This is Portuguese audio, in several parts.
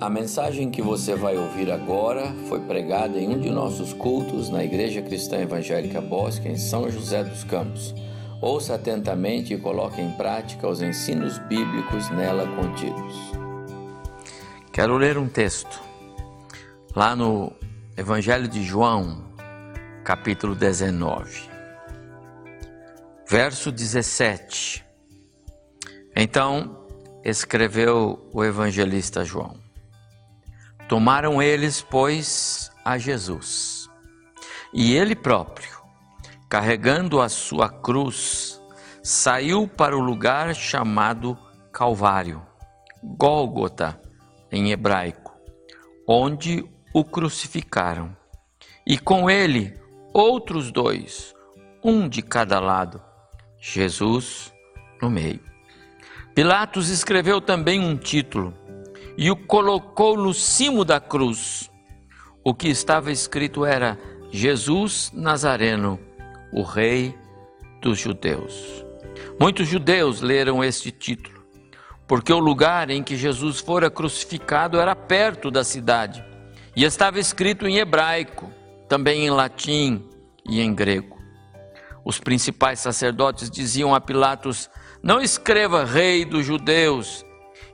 A mensagem que você vai ouvir agora foi pregada em um de nossos cultos na Igreja Cristã Evangélica Bosque, em São José dos Campos. Ouça atentamente e coloque em prática os ensinos bíblicos nela contidos. Quero ler um texto lá no Evangelho de João, capítulo 19, verso 17. Então escreveu o evangelista João. Tomaram eles, pois, a Jesus. E ele próprio, carregando a sua cruz, saiu para o lugar chamado Calvário, Gólgota em hebraico, onde o crucificaram. E com ele outros dois, um de cada lado, Jesus no meio. Pilatos escreveu também um título e o colocou no cimo da cruz. O que estava escrito era: Jesus Nazareno, o Rei dos Judeus. Muitos judeus leram este título, porque o lugar em que Jesus fora crucificado era perto da cidade e estava escrito em hebraico, também em latim e em grego. Os principais sacerdotes diziam a Pilatos: Não escreva Rei dos Judeus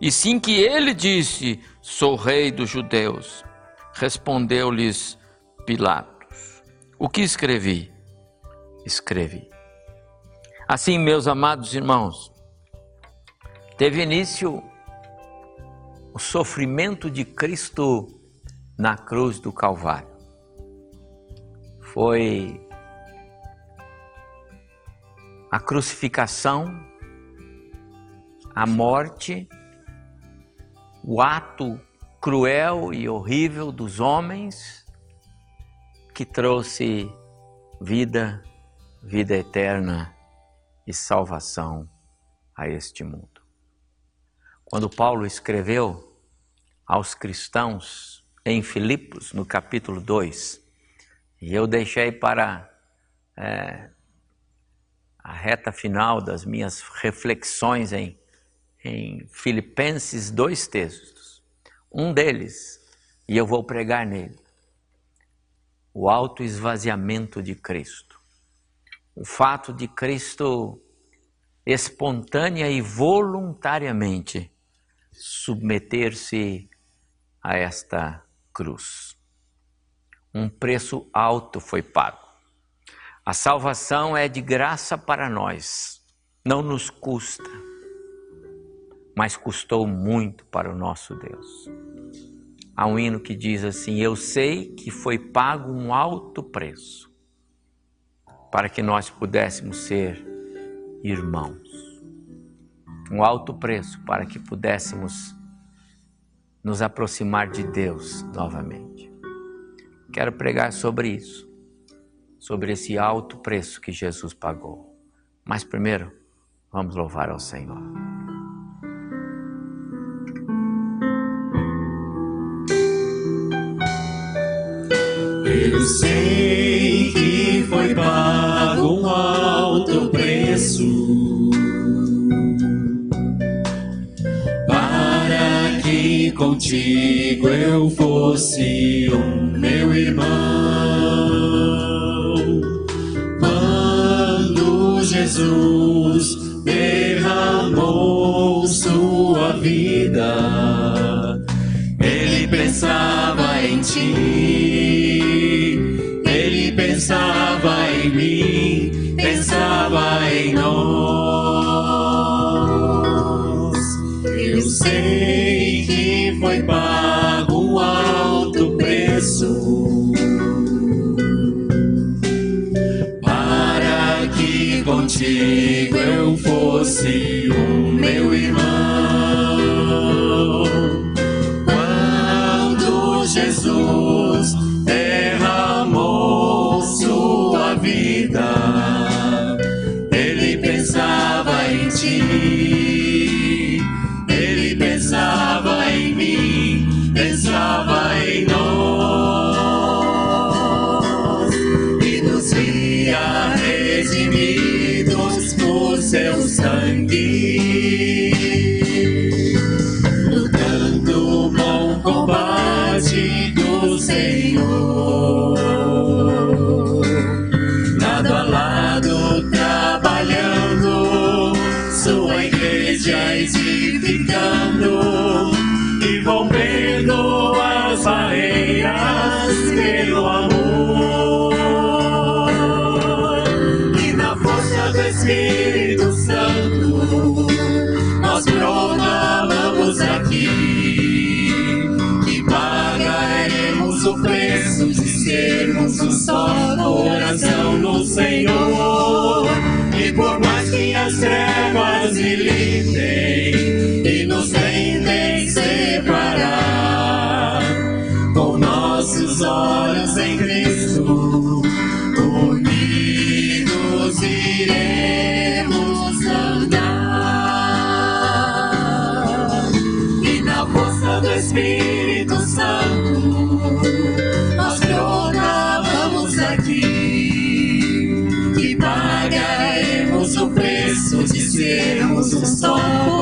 e sim que ele disse: Sou rei dos judeus. Respondeu-lhes Pilatos: O que escrevi? Escrevi. Assim, meus amados irmãos, teve início o sofrimento de Cristo na cruz do Calvário. Foi a crucificação, a morte o ato cruel e horrível dos homens que trouxe vida, vida eterna e salvação a este mundo. Quando Paulo escreveu aos cristãos em Filipos, no capítulo 2, e eu deixei para é, a reta final das minhas reflexões em em Filipenses dois textos. Um deles, e eu vou pregar nele, o autoesvaziamento de Cristo. O fato de Cristo espontânea e voluntariamente submeter-se a esta cruz. Um preço alto foi pago. A salvação é de graça para nós, não nos custa mas custou muito para o nosso Deus. Há um hino que diz assim: Eu sei que foi pago um alto preço para que nós pudéssemos ser irmãos. Um alto preço para que pudéssemos nos aproximar de Deus novamente. Quero pregar sobre isso, sobre esse alto preço que Jesus pagou. Mas primeiro, vamos louvar ao Senhor. Eu sei que foi pago um alto preço para que contigo eu fosse um meu irmão. Quando Jesus derramou sua vida, ele pensava em ti contigo eu fosse o meu irmão. Sermos um só coração no Senhor e por mais que as trevas militem sermos um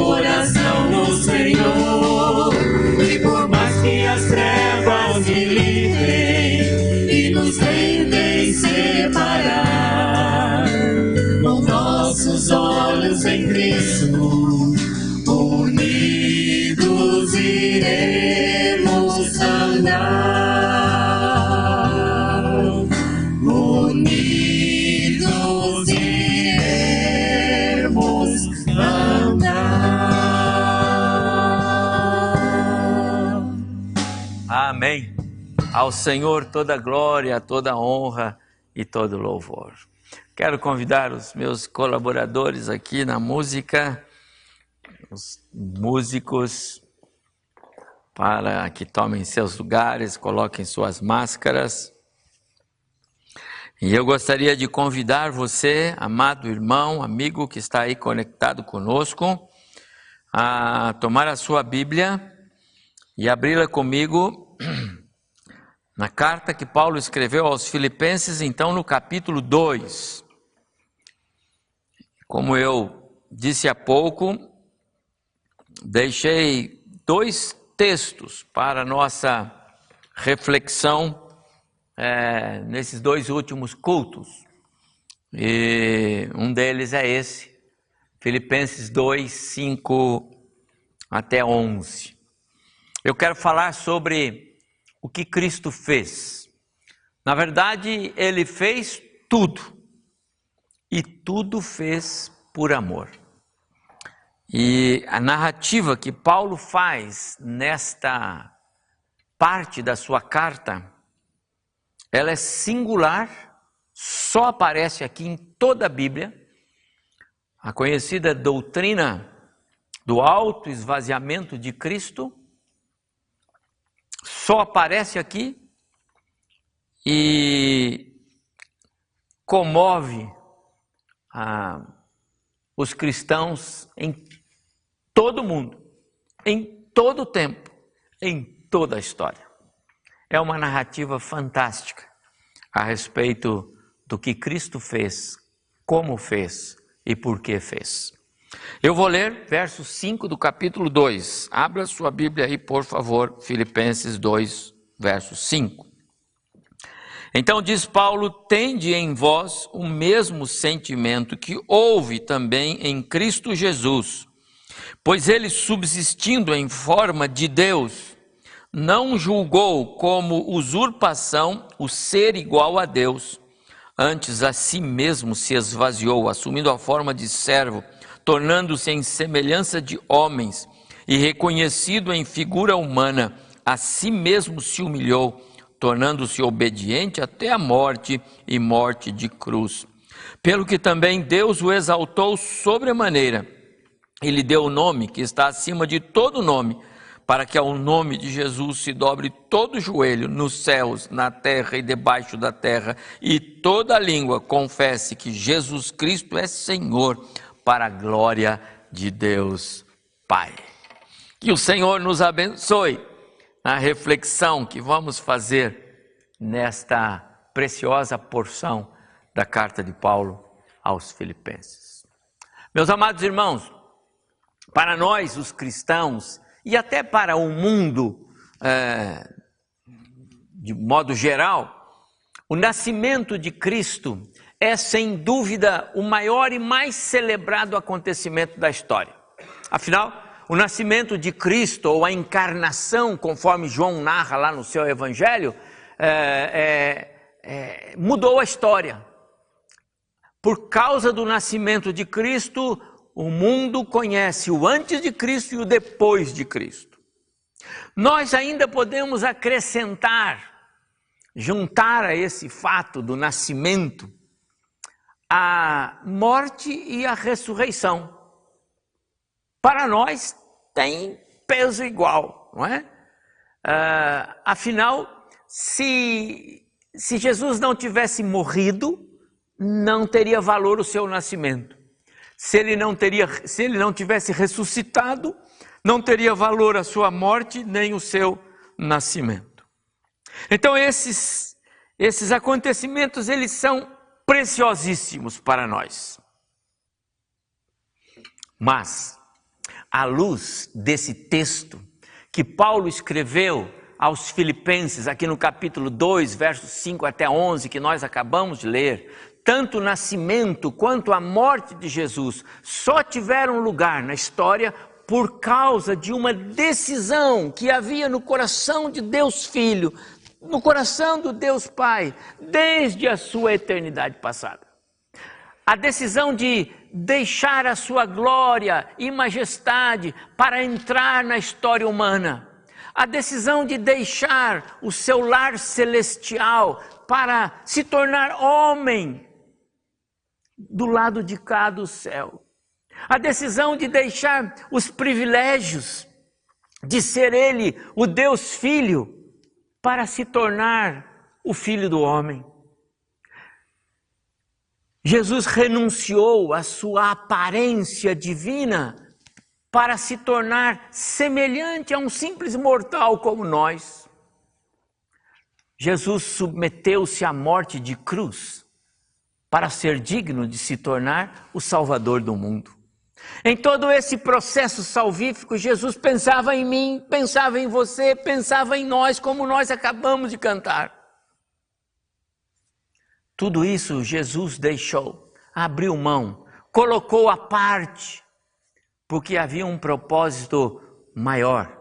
Ao Senhor toda glória, toda honra e todo louvor. Quero convidar os meus colaboradores aqui na música, os músicos, para que tomem seus lugares, coloquem suas máscaras. E eu gostaria de convidar você, amado irmão, amigo que está aí conectado conosco, a tomar a sua Bíblia e abri-la comigo na carta que Paulo escreveu aos Filipenses, então no capítulo 2. Como eu disse há pouco, deixei dois textos para nossa reflexão é, nesses dois últimos cultos. E um deles é esse, Filipenses 2, 5 até 11. Eu quero falar sobre o que Cristo fez. Na verdade, ele fez tudo. E tudo fez por amor. E a narrativa que Paulo faz nesta parte da sua carta, ela é singular, só aparece aqui em toda a Bíblia. A conhecida doutrina do alto esvaziamento de Cristo só aparece aqui e comove ah, os cristãos em todo o mundo, em todo o tempo, em toda a história. É uma narrativa fantástica a respeito do que Cristo fez, como fez e por que fez. Eu vou ler verso 5 do capítulo 2. Abra sua Bíblia aí, por favor, Filipenses 2, verso 5. Então diz Paulo: Tende em vós o mesmo sentimento que houve também em Cristo Jesus, pois ele, subsistindo em forma de Deus, não julgou como usurpação o ser igual a Deus, antes a si mesmo se esvaziou, assumindo a forma de servo tornando-se em semelhança de homens e reconhecido em figura humana, a si mesmo se humilhou, tornando-se obediente até a morte e morte de cruz. Pelo que também Deus o exaltou sobremaneira, e lhe deu o nome que está acima de todo nome, para que ao nome de Jesus se dobre todo joelho nos céus, na terra e debaixo da terra, e toda língua confesse que Jesus Cristo é Senhor para a glória de Deus Pai. Que o Senhor nos abençoe na reflexão que vamos fazer nesta preciosa porção da carta de Paulo aos Filipenses. Meus amados irmãos, para nós, os cristãos, e até para o mundo, é, de modo geral, o nascimento de Cristo é sem dúvida o maior e mais celebrado acontecimento da história. Afinal, o nascimento de Cristo, ou a encarnação, conforme João narra lá no seu Evangelho, é, é, mudou a história. Por causa do nascimento de Cristo, o mundo conhece o antes de Cristo e o depois de Cristo. Nós ainda podemos acrescentar, juntar a esse fato do nascimento, a morte e a ressurreição. Para nós tem peso igual, não é? Uh, afinal, se, se Jesus não tivesse morrido, não teria valor o seu nascimento. Se ele não teria, se ele não tivesse ressuscitado, não teria valor a sua morte nem o seu nascimento. Então esses esses acontecimentos eles são preciosíssimos para nós. Mas à luz desse texto que Paulo escreveu aos Filipenses, aqui no capítulo 2, versos 5 até 11, que nós acabamos de ler, tanto o nascimento quanto a morte de Jesus só tiveram lugar na história por causa de uma decisão que havia no coração de Deus Filho, no coração do Deus Pai, desde a sua eternidade passada. A decisão de deixar a sua glória e majestade para entrar na história humana. A decisão de deixar o seu lar celestial para se tornar homem do lado de cá do céu. A decisão de deixar os privilégios de ser ele o Deus Filho para se tornar o Filho do homem. Jesus renunciou à sua aparência divina para se tornar semelhante a um simples mortal como nós. Jesus submeteu-se à morte de cruz para ser digno de se tornar o Salvador do mundo. Em todo esse processo salvífico, Jesus pensava em mim, pensava em você, pensava em nós, como nós acabamos de cantar. Tudo isso Jesus deixou, abriu mão, colocou à parte, porque havia um propósito maior,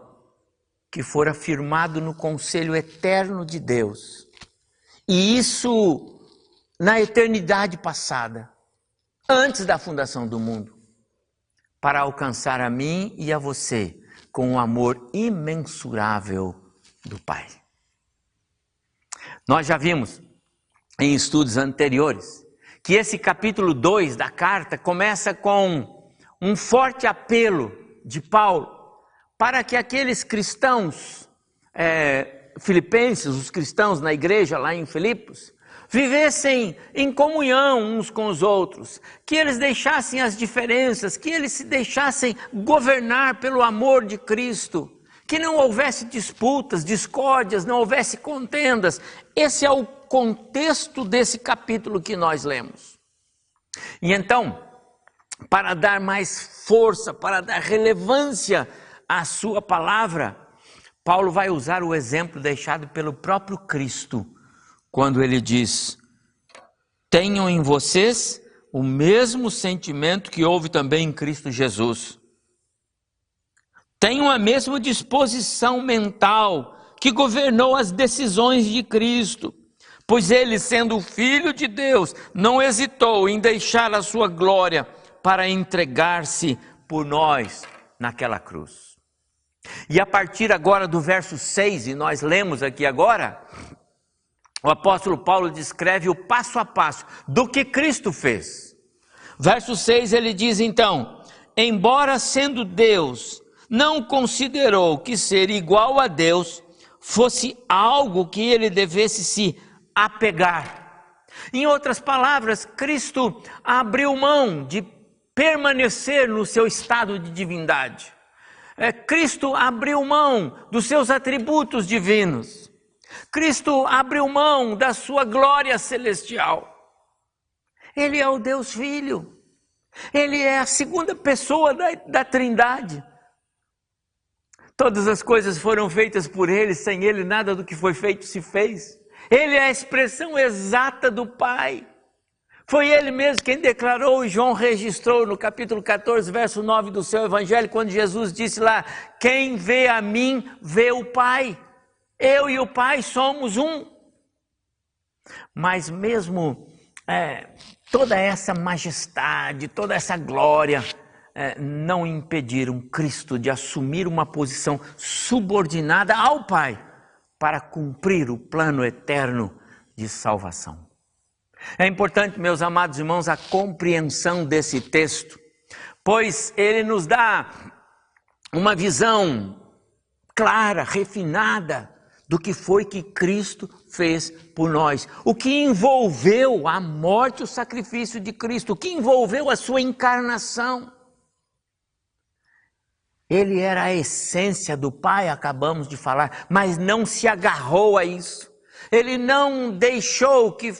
que fora firmado no conselho eterno de Deus. E isso na eternidade passada, antes da fundação do mundo, para alcançar a mim e a você com o amor imensurável do Pai. Nós já vimos em estudos anteriores que esse capítulo 2 da carta começa com um forte apelo de Paulo para que aqueles cristãos é, filipenses, os cristãos na igreja lá em Filipos, vivessem em comunhão uns com os outros, que eles deixassem as diferenças, que eles se deixassem governar pelo amor de Cristo, que não houvesse disputas, discórdias, não houvesse contendas. Esse é o contexto desse capítulo que nós lemos. E então, para dar mais força, para dar relevância à sua palavra, Paulo vai usar o exemplo deixado pelo próprio Cristo quando ele diz: Tenham em vocês o mesmo sentimento que houve também em Cristo Jesus. Tenham a mesma disposição mental que governou as decisões de Cristo, pois ele, sendo filho de Deus, não hesitou em deixar a sua glória para entregar-se por nós naquela cruz. E a partir agora do verso 6, e nós lemos aqui agora, o apóstolo Paulo descreve o passo a passo do que Cristo fez. Verso 6 ele diz então: Embora sendo Deus, não considerou que ser igual a Deus fosse algo que ele devesse se apegar. Em outras palavras, Cristo abriu mão de permanecer no seu estado de divindade. É, Cristo abriu mão dos seus atributos divinos. Cristo abriu mão da sua glória celestial. Ele é o Deus Filho. Ele é a segunda pessoa da, da Trindade. Todas as coisas foram feitas por Ele, sem Ele nada do que foi feito se fez. Ele é a expressão exata do Pai. Foi Ele mesmo quem declarou, e João registrou no capítulo 14, verso 9 do seu Evangelho, quando Jesus disse lá: Quem vê a mim, vê o Pai. Eu e o Pai somos um. Mas mesmo é, toda essa majestade, toda essa glória, é, não impediram Cristo de assumir uma posição subordinada ao Pai para cumprir o plano eterno de salvação. É importante, meus amados irmãos, a compreensão desse texto, pois ele nos dá uma visão clara, refinada do que foi que Cristo fez por nós. O que envolveu a morte, o sacrifício de Cristo, o que envolveu a sua encarnação. Ele era a essência do Pai, acabamos de falar, mas não se agarrou a isso. Ele não deixou que,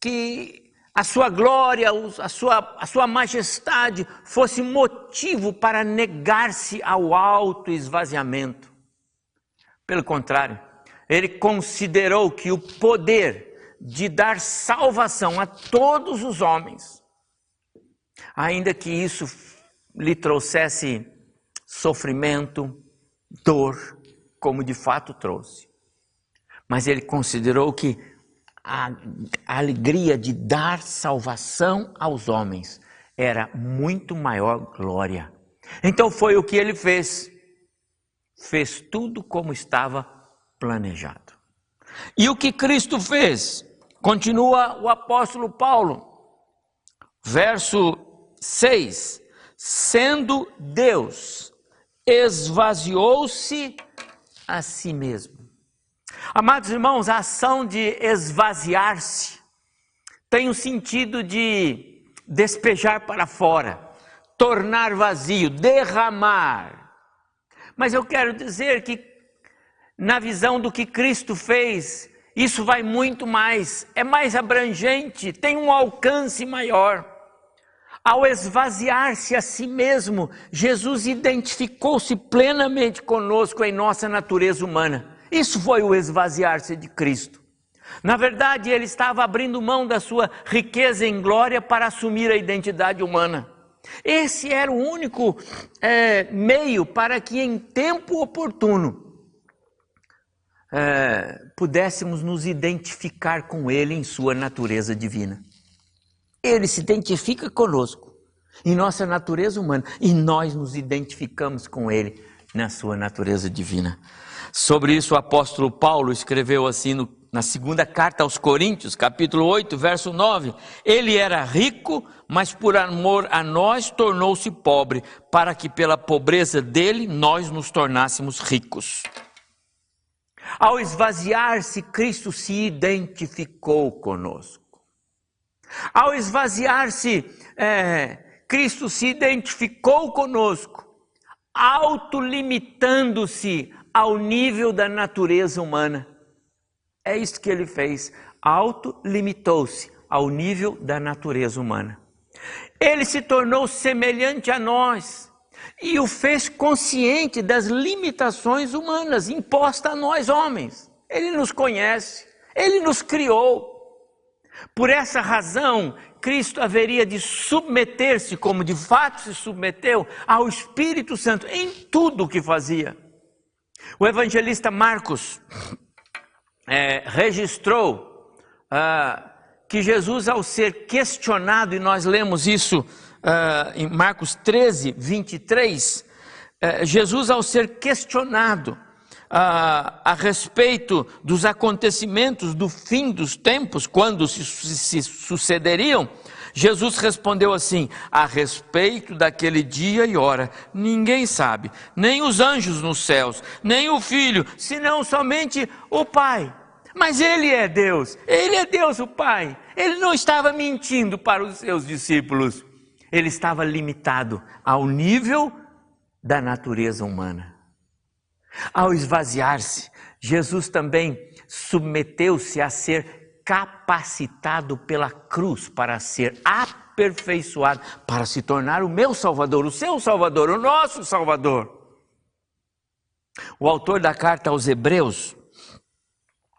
que a sua glória, a sua, a sua majestade fosse motivo para negar-se ao alto esvaziamento. Pelo contrário, ele considerou que o poder de dar salvação a todos os homens, ainda que isso lhe trouxesse sofrimento, dor, como de fato trouxe. Mas ele considerou que a, alegria de dar salvação aos homens era muito maior glória. Então foi o que ele fez. Fez tudo como estava planejado. E o que Cristo fez? Continua o apóstolo Paulo, verso 6: sendo Deus, esvaziou-se a si mesmo. Amados irmãos, a ação de esvaziar-se tem o sentido de despejar para fora, tornar vazio, derramar. Mas eu quero dizer que na visão do que Cristo fez, isso vai muito mais, é mais abrangente, tem um alcance maior. Ao esvaziar-se a si mesmo, Jesus identificou-se plenamente conosco em nossa natureza humana. Isso foi o esvaziar-se de Cristo. Na verdade, ele estava abrindo mão da sua riqueza em glória para assumir a identidade humana. Esse era o único é, meio para que, em tempo oportuno, é, pudéssemos nos identificar com Ele em Sua natureza divina. Ele se identifica conosco em nossa natureza humana e nós nos identificamos com Ele na Sua natureza divina. Sobre isso, o apóstolo Paulo escreveu assim no, na segunda carta aos Coríntios, capítulo 8, verso 9: Ele era rico, mas por amor a nós tornou-se pobre, para que pela pobreza dele nós nos tornássemos ricos. Ao esvaziar-se, Cristo se identificou conosco. Ao esvaziar-se, é, Cristo se identificou conosco, autolimitando-se ao nível da natureza humana. É isso que ele fez. Autolimitou-se ao nível da natureza humana. Ele se tornou semelhante a nós e o fez consciente das limitações humanas impostas a nós homens. Ele nos conhece, ele nos criou. Por essa razão, Cristo haveria de submeter-se, como de fato se submeteu, ao Espírito Santo em tudo o que fazia. O evangelista Marcos é, registrou ah, que Jesus, ao ser questionado, e nós lemos isso em Marcos 13, 23, uh, Jesus, ao ser questionado uh, a respeito dos acontecimentos do fim dos tempos, quando se, se sucederiam, Jesus respondeu assim: a respeito daquele dia e hora, ninguém sabe, nem os anjos nos céus, nem o filho, senão somente o Pai. Mas ele é Deus, ele é Deus o Pai. Ele não estava mentindo para os seus discípulos ele estava limitado ao nível da natureza humana. Ao esvaziar-se, Jesus também submeteu-se a ser capacitado pela cruz para ser aperfeiçoado, para se tornar o meu Salvador, o seu Salvador, o nosso Salvador. O autor da carta aos Hebreus,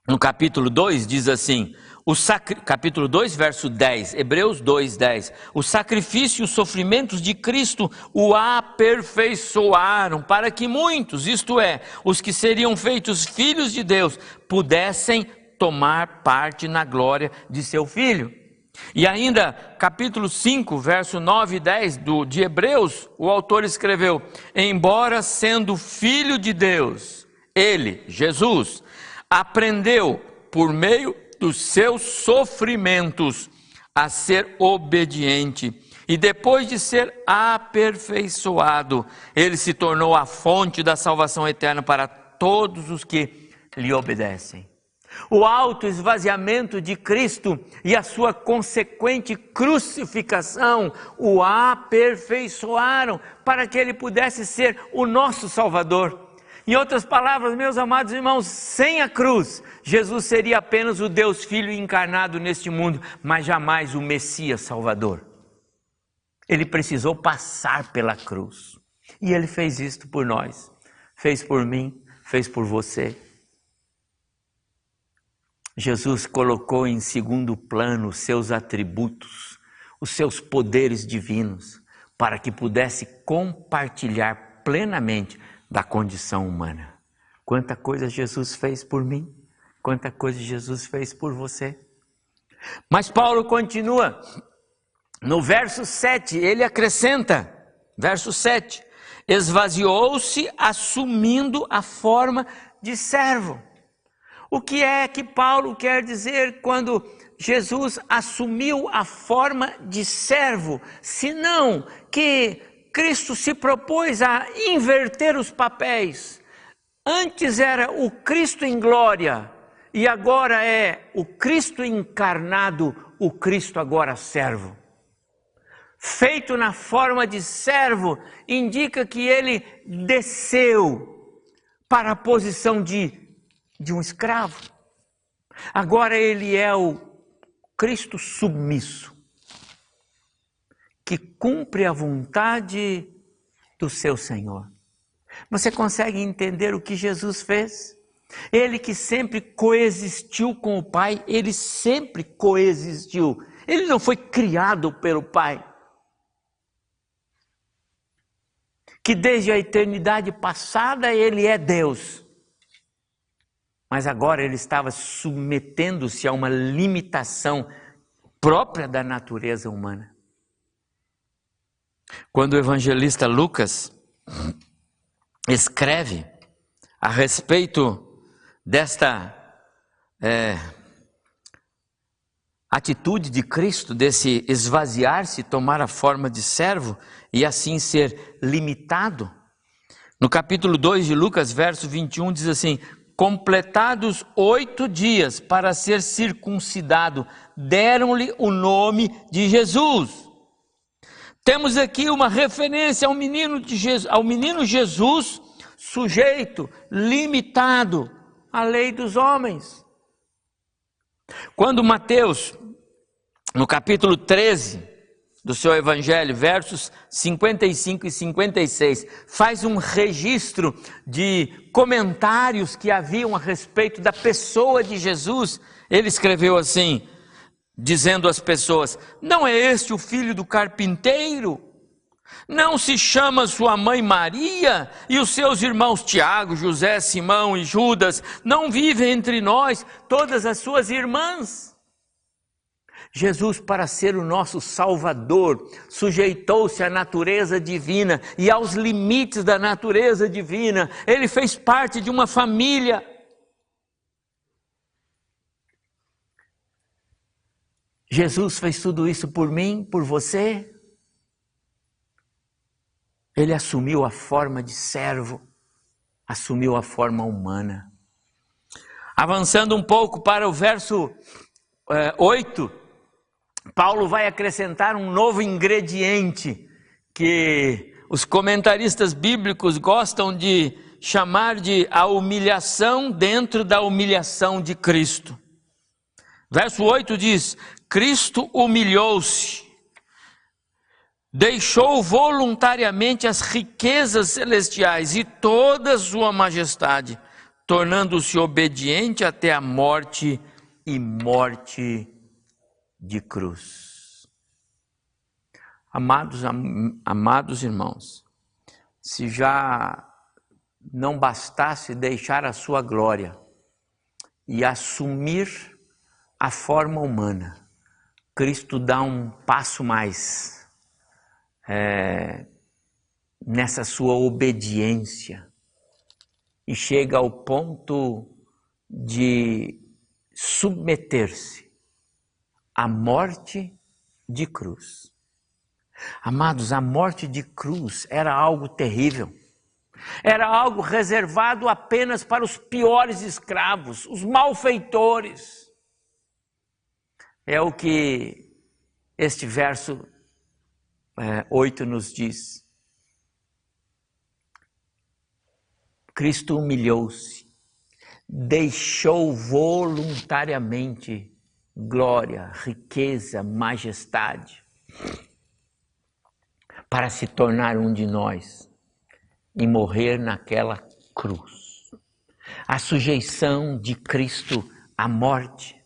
no capítulo 2, diz assim: o sacri... capítulo 2, verso 10, Hebreus 2, 10. O sacrifício e os sofrimentos de Cristo o aperfeiçoaram para que muitos, isto é, os que seriam feitos filhos de Deus, pudessem tomar parte na glória de seu filho. E ainda, capítulo 5, verso 9 e 10 do, de Hebreus, o autor escreveu: Embora sendo filho de Deus, ele, Jesus, aprendeu por meio dos seus sofrimentos a ser obediente. E depois de ser aperfeiçoado, ele se tornou a fonte da salvação eterna para todos os que lhe obedecem. O alto esvaziamento de Cristo e a sua consequente crucificação o aperfeiçoaram para que ele pudesse ser o nosso Salvador. Em outras palavras, meus amados irmãos, sem a cruz, Jesus seria apenas o Deus Filho encarnado neste mundo, mas jamais o Messias Salvador. Ele precisou passar pela cruz. E ele fez isto por nós. Fez por mim, fez por você. Jesus colocou em segundo plano os seus atributos, os seus poderes divinos, para que pudesse compartilhar plenamente da condição humana. Quanta coisa Jesus fez por mim, quanta coisa Jesus fez por você. Mas Paulo continua, no verso 7, ele acrescenta, verso 7, esvaziou-se assumindo a forma de servo. O que é que Paulo quer dizer quando Jesus assumiu a forma de servo, senão que Cristo se propôs a inverter os papéis. Antes era o Cristo em glória e agora é o Cristo encarnado, o Cristo agora servo. Feito na forma de servo, indica que ele desceu para a posição de de um escravo. Agora ele é o Cristo submisso, que cumpre a vontade do seu Senhor. Você consegue entender o que Jesus fez? Ele que sempre coexistiu com o Pai, ele sempre coexistiu. Ele não foi criado pelo Pai. Que desde a eternidade passada ele é Deus mas agora ele estava submetendo-se a uma limitação própria da natureza humana. Quando o evangelista Lucas escreve a respeito desta é, atitude de Cristo, desse esvaziar-se, tomar a forma de servo e assim ser limitado, no capítulo 2 de Lucas, verso 21, diz assim: completados oito dias para ser circuncidado, deram-lhe o nome de Jesus. Temos aqui uma referência ao menino, Jesus, ao menino Jesus, sujeito, limitado à lei dos homens. Quando Mateus, no capítulo 13, do seu evangelho, versos 55 e 56, faz um registro de comentários que haviam a respeito da pessoa de Jesus. Ele escreveu assim, dizendo às pessoas: Não é este o filho do carpinteiro? Não se chama sua mãe Maria e os seus irmãos Tiago, José, Simão e Judas? Não vivem entre nós todas as suas irmãs? Jesus, para ser o nosso Salvador, sujeitou-se à natureza divina e aos limites da natureza divina. Ele fez parte de uma família. Jesus fez tudo isso por mim, por você. Ele assumiu a forma de servo, assumiu a forma humana. Avançando um pouco para o verso é, 8, Paulo vai acrescentar um novo ingrediente que os comentaristas bíblicos gostam de chamar de a humilhação dentro da humilhação de Cristo. Verso 8 diz: Cristo humilhou-se, deixou voluntariamente as riquezas celestiais e toda sua majestade, tornando-se obediente até a morte e morte de cruz. Amados, am, amados irmãos, se já não bastasse deixar a sua glória e assumir a forma humana, Cristo dá um passo mais é, nessa sua obediência e chega ao ponto de submeter-se à morte de cruz. Amados, a morte de cruz era algo terrível. Era algo reservado apenas para os piores escravos, os malfeitores. É o que este verso é, 8 nos diz. Cristo humilhou-se, deixou voluntariamente glória, riqueza, majestade, para se tornar um de nós e morrer naquela cruz. A sujeição de Cristo à morte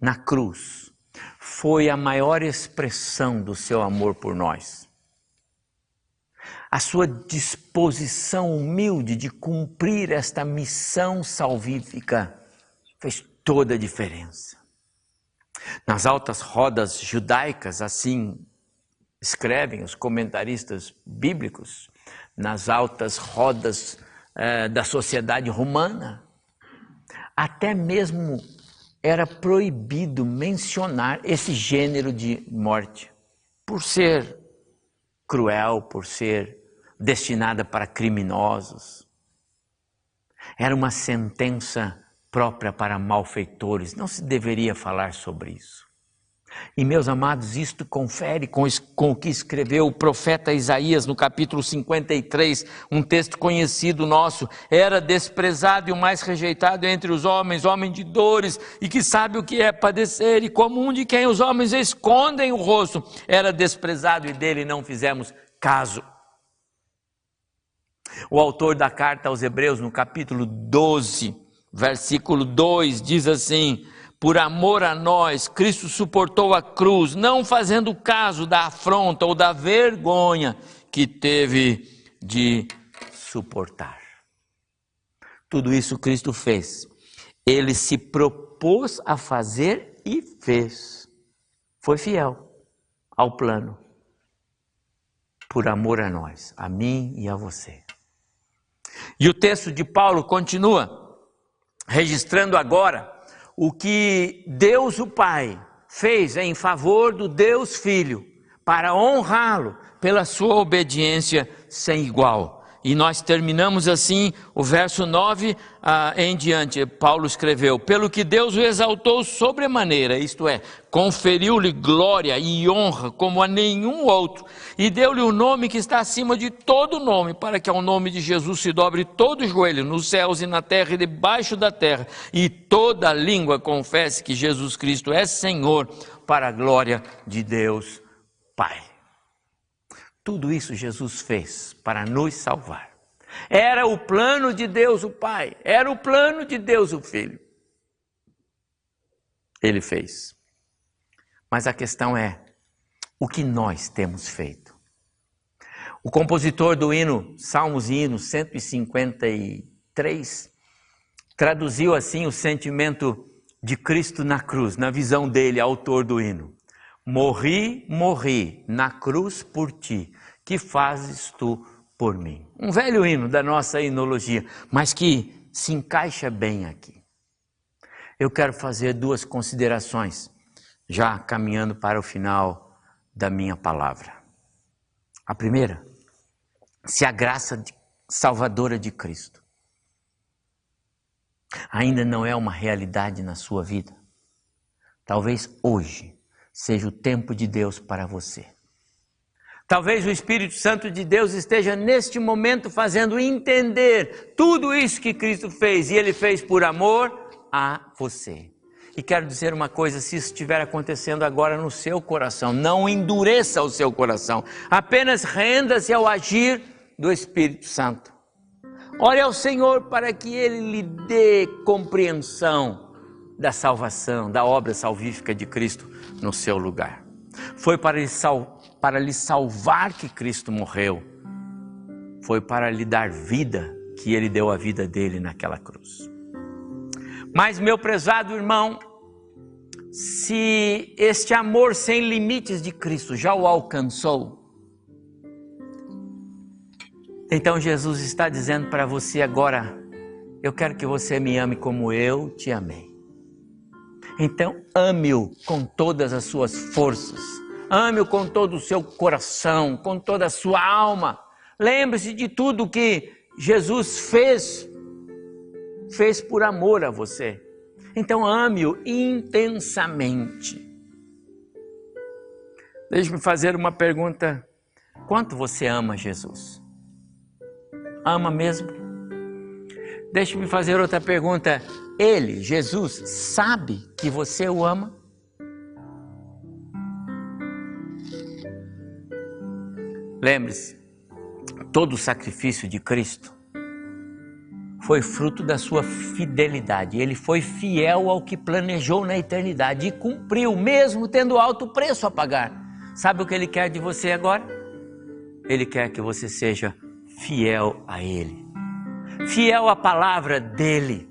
na cruz foi a maior expressão do seu amor por nós. A sua disposição humilde de cumprir esta missão salvífica fez toda a diferença. Nas altas rodas judaicas, assim escrevem os comentaristas bíblicos, nas altas rodas eh, da sociedade romana, até mesmo era proibido mencionar esse gênero de morte, por ser cruel, por ser destinada para criminosos. Era uma sentença própria para malfeitores, não se deveria falar sobre isso. E meus amados, isto confere com, com, o que escreveu o profeta Isaías no capítulo 53, um texto conhecido nosso. Era desprezado e o mais rejeitado entre os homens, homem de dores e que sabe o que é padecer, e como um de quem os homens escondem o rosto. Era desprezado e dele não fizemos caso. O autor da carta aos Hebreus, no capítulo 12, versículo 2, diz assim por amor a nós, Cristo suportou a cruz, não fazendo caso da afronta ou da vergonha que teve de suportar. Tudo isso Cristo fez. Ele se propôs a fazer e fez. Foi fiel ao plano. Por amor a nós, a mim e a você. E o texto de Paulo continua, registrando agora o que Deus o Pai fez em favor do Deus Filho, para honrá-lo pela sua obediência sem igual. E nós terminamos assim o verso 9 ah, em diante. Paulo escreveu: Pelo que Deus o exaltou sobremaneira, isto é, conferiu-lhe glória e honra como a nenhum outro, e deu-lhe o nome que está acima de todo nome, para que ao nome de Jesus se dobre todo o joelho, nos céus e na terra e debaixo da terra, e toda língua confesse que Jesus Cristo é Senhor, para a glória de Deus Pai. Tudo isso Jesus fez para nos salvar. Era o plano de Deus o Pai, era o plano de Deus o Filho. Ele fez. Mas a questão é: o que nós temos feito? O compositor do hino Salmos e Hinos 153 traduziu assim o sentimento de Cristo na cruz, na visão dele, autor do hino. Morri, morri na cruz por ti. Que fazes tu por mim? Um velho hino da nossa inologia, mas que se encaixa bem aqui. Eu quero fazer duas considerações, já caminhando para o final da minha palavra. A primeira, se a graça salvadora de Cristo ainda não é uma realidade na sua vida, talvez hoje seja o tempo de Deus para você. Talvez o Espírito Santo de Deus esteja neste momento fazendo entender tudo isso que Cristo fez e ele fez por amor a você. E quero dizer uma coisa: se isso estiver acontecendo agora no seu coração, não endureça o seu coração, apenas renda-se ao agir do Espírito Santo. Ore ao Senhor para que Ele lhe dê compreensão da salvação, da obra salvífica de Cristo no seu lugar. Foi para lhe, sal, para lhe salvar que Cristo morreu. Foi para lhe dar vida que ele deu a vida dele naquela cruz. Mas, meu prezado irmão, se este amor sem limites de Cristo já o alcançou, então Jesus está dizendo para você agora: eu quero que você me ame como eu te amei. Então, ame-o com todas as suas forças, ame-o com todo o seu coração, com toda a sua alma. Lembre-se de tudo que Jesus fez, fez por amor a você. Então, ame-o intensamente. Deixe-me fazer uma pergunta: quanto você ama Jesus? Ama mesmo? Deixe-me fazer outra pergunta. Ele, Jesus, sabe que você o ama? Lembre-se, todo o sacrifício de Cristo foi fruto da sua fidelidade. Ele foi fiel ao que planejou na eternidade e cumpriu, mesmo tendo alto preço a pagar. Sabe o que ele quer de você agora? Ele quer que você seja fiel a Ele, fiel à palavra dEle,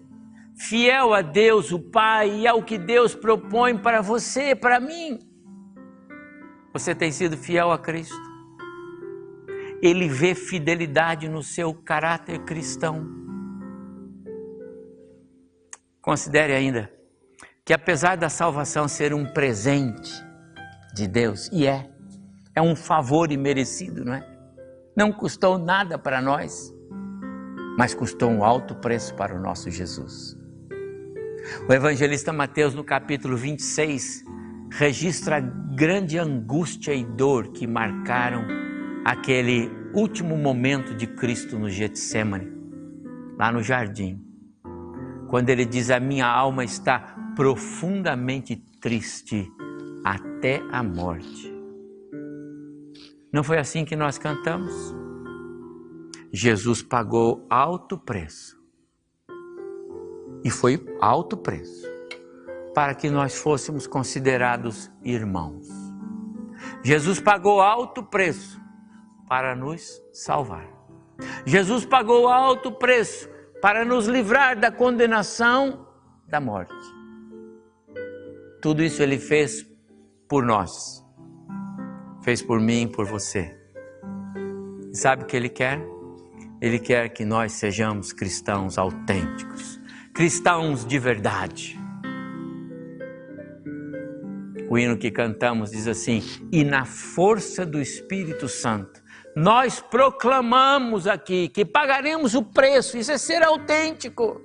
fiel a Deus, o Pai, e ao que Deus propõe para você, para mim. Você tem sido fiel a Cristo? Ele vê fidelidade no seu caráter cristão. Considere ainda que, apesar da salvação ser um presente de Deus, e é, é um favor imerecido, não é? Não custou nada para nós, mas custou um alto preço para o nosso Jesus. O evangelista Mateus, no capítulo 26, registra a grande angústia e dor que marcaram aquele último momento de Cristo no Getsemane, lá no jardim, quando ele diz: A minha alma está profundamente triste até a morte. Não foi assim que nós cantamos? Jesus pagou alto preço. E foi alto preço para que nós fôssemos considerados irmãos. Jesus pagou alto preço para nos salvar. Jesus pagou alto preço para nos livrar da condenação da morte. Tudo isso ele fez por nós fez por mim por você. E sabe o que Ele quer? Ele quer que nós sejamos cristãos autênticos, cristãos de verdade. O hino que cantamos diz assim: e na força do Espírito Santo, nós proclamamos aqui que pagaremos o preço, isso é ser autêntico.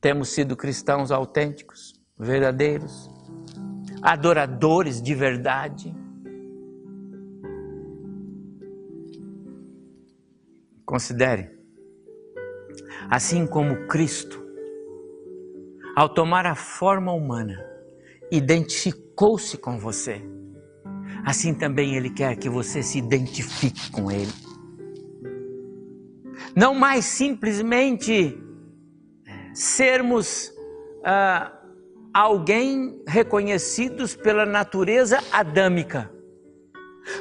Temos sido cristãos autênticos, verdadeiros adoradores de verdade. Considere, assim como Cristo, ao tomar a forma humana, identificou-se com você, assim também Ele quer que você se identifique com Ele. Não mais simplesmente sermos ah, alguém reconhecidos pela natureza adâmica,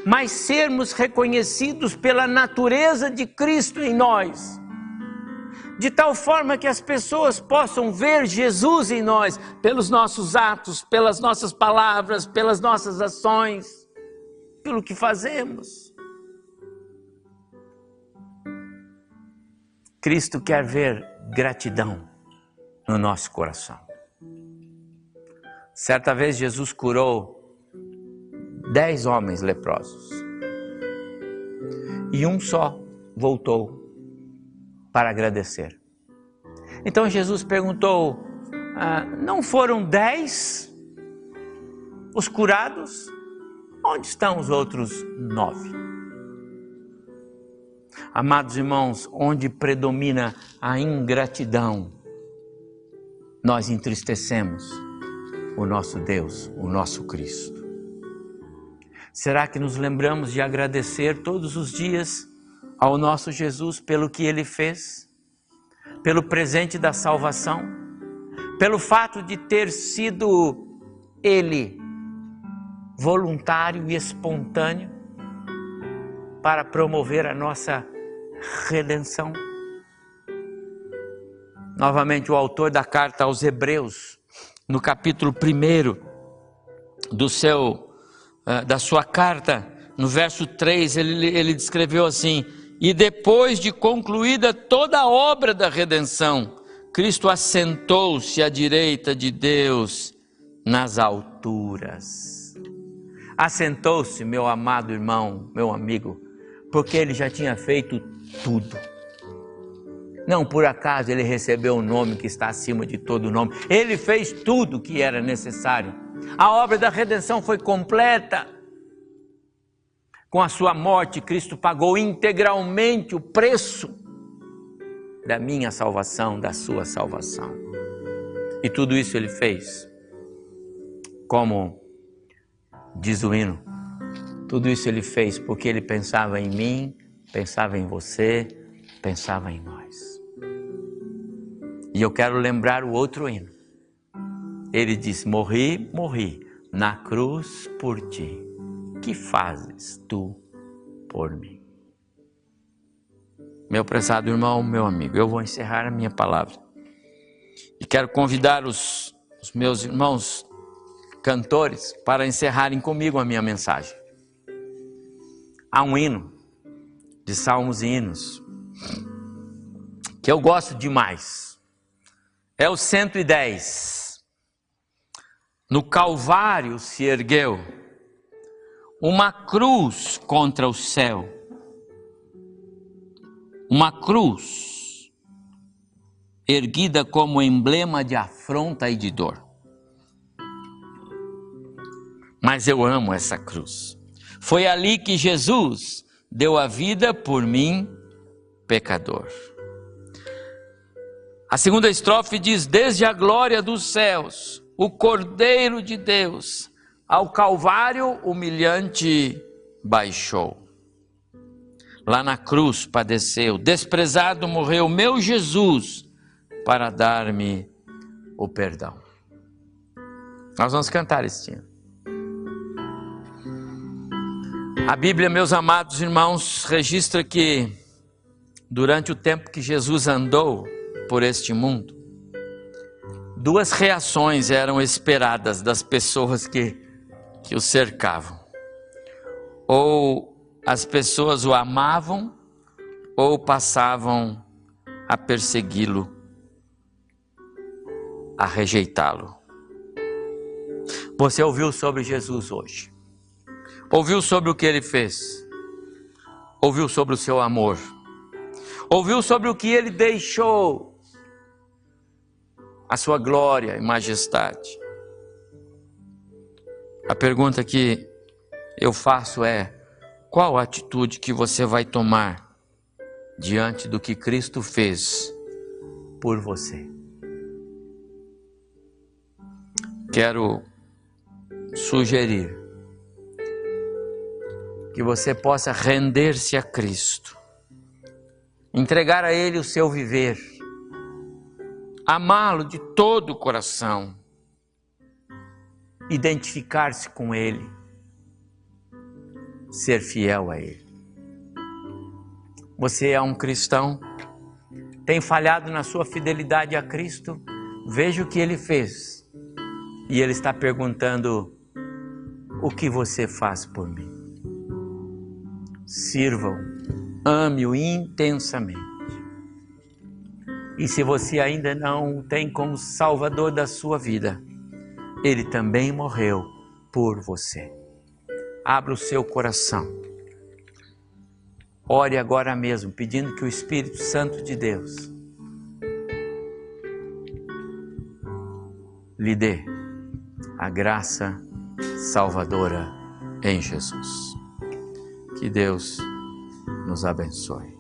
mas sermos reconhecidos pela natureza de Cristo em nós. De tal forma que as pessoas possam ver Jesus em nós, pelos nossos atos, pelas nossas palavras, pelas nossas ações, pelo que fazemos. Cristo quer ver gratidão no nosso coração. Certa vez Jesus curou dez homens leprosos e um só voltou para agradecer. Então Jesus perguntou: ah, Não foram dez os curados? Onde estão os outros nove? Amados irmãos, onde predomina a ingratidão, nós entristecemos o nosso Deus, o nosso Cristo. Será que nos lembramos de agradecer todos os dias ao nosso Jesus pelo que ele fez, pelo presente da salvação, pelo fato de ter sido ele voluntário e espontâneo para promover a nossa redenção? Novamente, o autor da carta aos Hebreus, no capítulo 1 do seu, da sua carta, no verso 3, ele, ele descreveu assim: E depois de concluída toda a obra da redenção, Cristo assentou-se à direita de Deus nas alturas. Assentou-se, meu amado irmão, meu amigo, porque ele já tinha feito tudo. Não por acaso ele recebeu o um nome que está acima de todo nome. Ele fez tudo o que era necessário. A obra da redenção foi completa. Com a sua morte, Cristo pagou integralmente o preço da minha salvação, da sua salvação. E tudo isso ele fez. Como diz o hino, tudo isso ele fez porque ele pensava em mim, pensava em você, pensava em nós. E eu quero lembrar o outro hino. Ele diz: Morri, morri na cruz por ti que fazes tu por mim? Meu prezado irmão, meu amigo, eu vou encerrar a minha palavra. E quero convidar os, os meus irmãos cantores para encerrarem comigo a minha mensagem. Há um hino de salmos e hinos que eu gosto demais. É o 110. No Calvário se ergueu uma cruz contra o céu. Uma cruz erguida como emblema de afronta e de dor. Mas eu amo essa cruz. Foi ali que Jesus deu a vida por mim, pecador. A segunda estrofe diz: Desde a glória dos céus, o Cordeiro de Deus ao Calvário, humilhante baixou. Lá na cruz padeceu, desprezado morreu, meu Jesus, para dar-me o perdão. Nós vamos cantar este ano. A Bíblia, meus amados irmãos, registra que durante o tempo que Jesus andou por este mundo, duas reações eram esperadas das pessoas que que o cercavam. Ou as pessoas o amavam, ou passavam a persegui-lo, a rejeitá-lo. Você ouviu sobre Jesus hoje? Ouviu sobre o que ele fez? Ouviu sobre o seu amor? Ouviu sobre o que ele deixou? A sua glória e majestade. A pergunta que eu faço é: qual a atitude que você vai tomar diante do que Cristo fez por você? Quero sugerir que você possa render-se a Cristo, entregar a Ele o seu viver, amá-lo de todo o coração identificar-se com Ele, ser fiel a Ele. Você é um cristão, tem falhado na sua fidelidade a Cristo, veja o que Ele fez. E Ele está perguntando: o que você faz por mim? Sirva-o, ame-o intensamente. E se você ainda não tem como Salvador da sua vida, ele também morreu por você. Abra o seu coração. Ore agora mesmo, pedindo que o Espírito Santo de Deus lhe dê a graça salvadora em Jesus. Que Deus nos abençoe.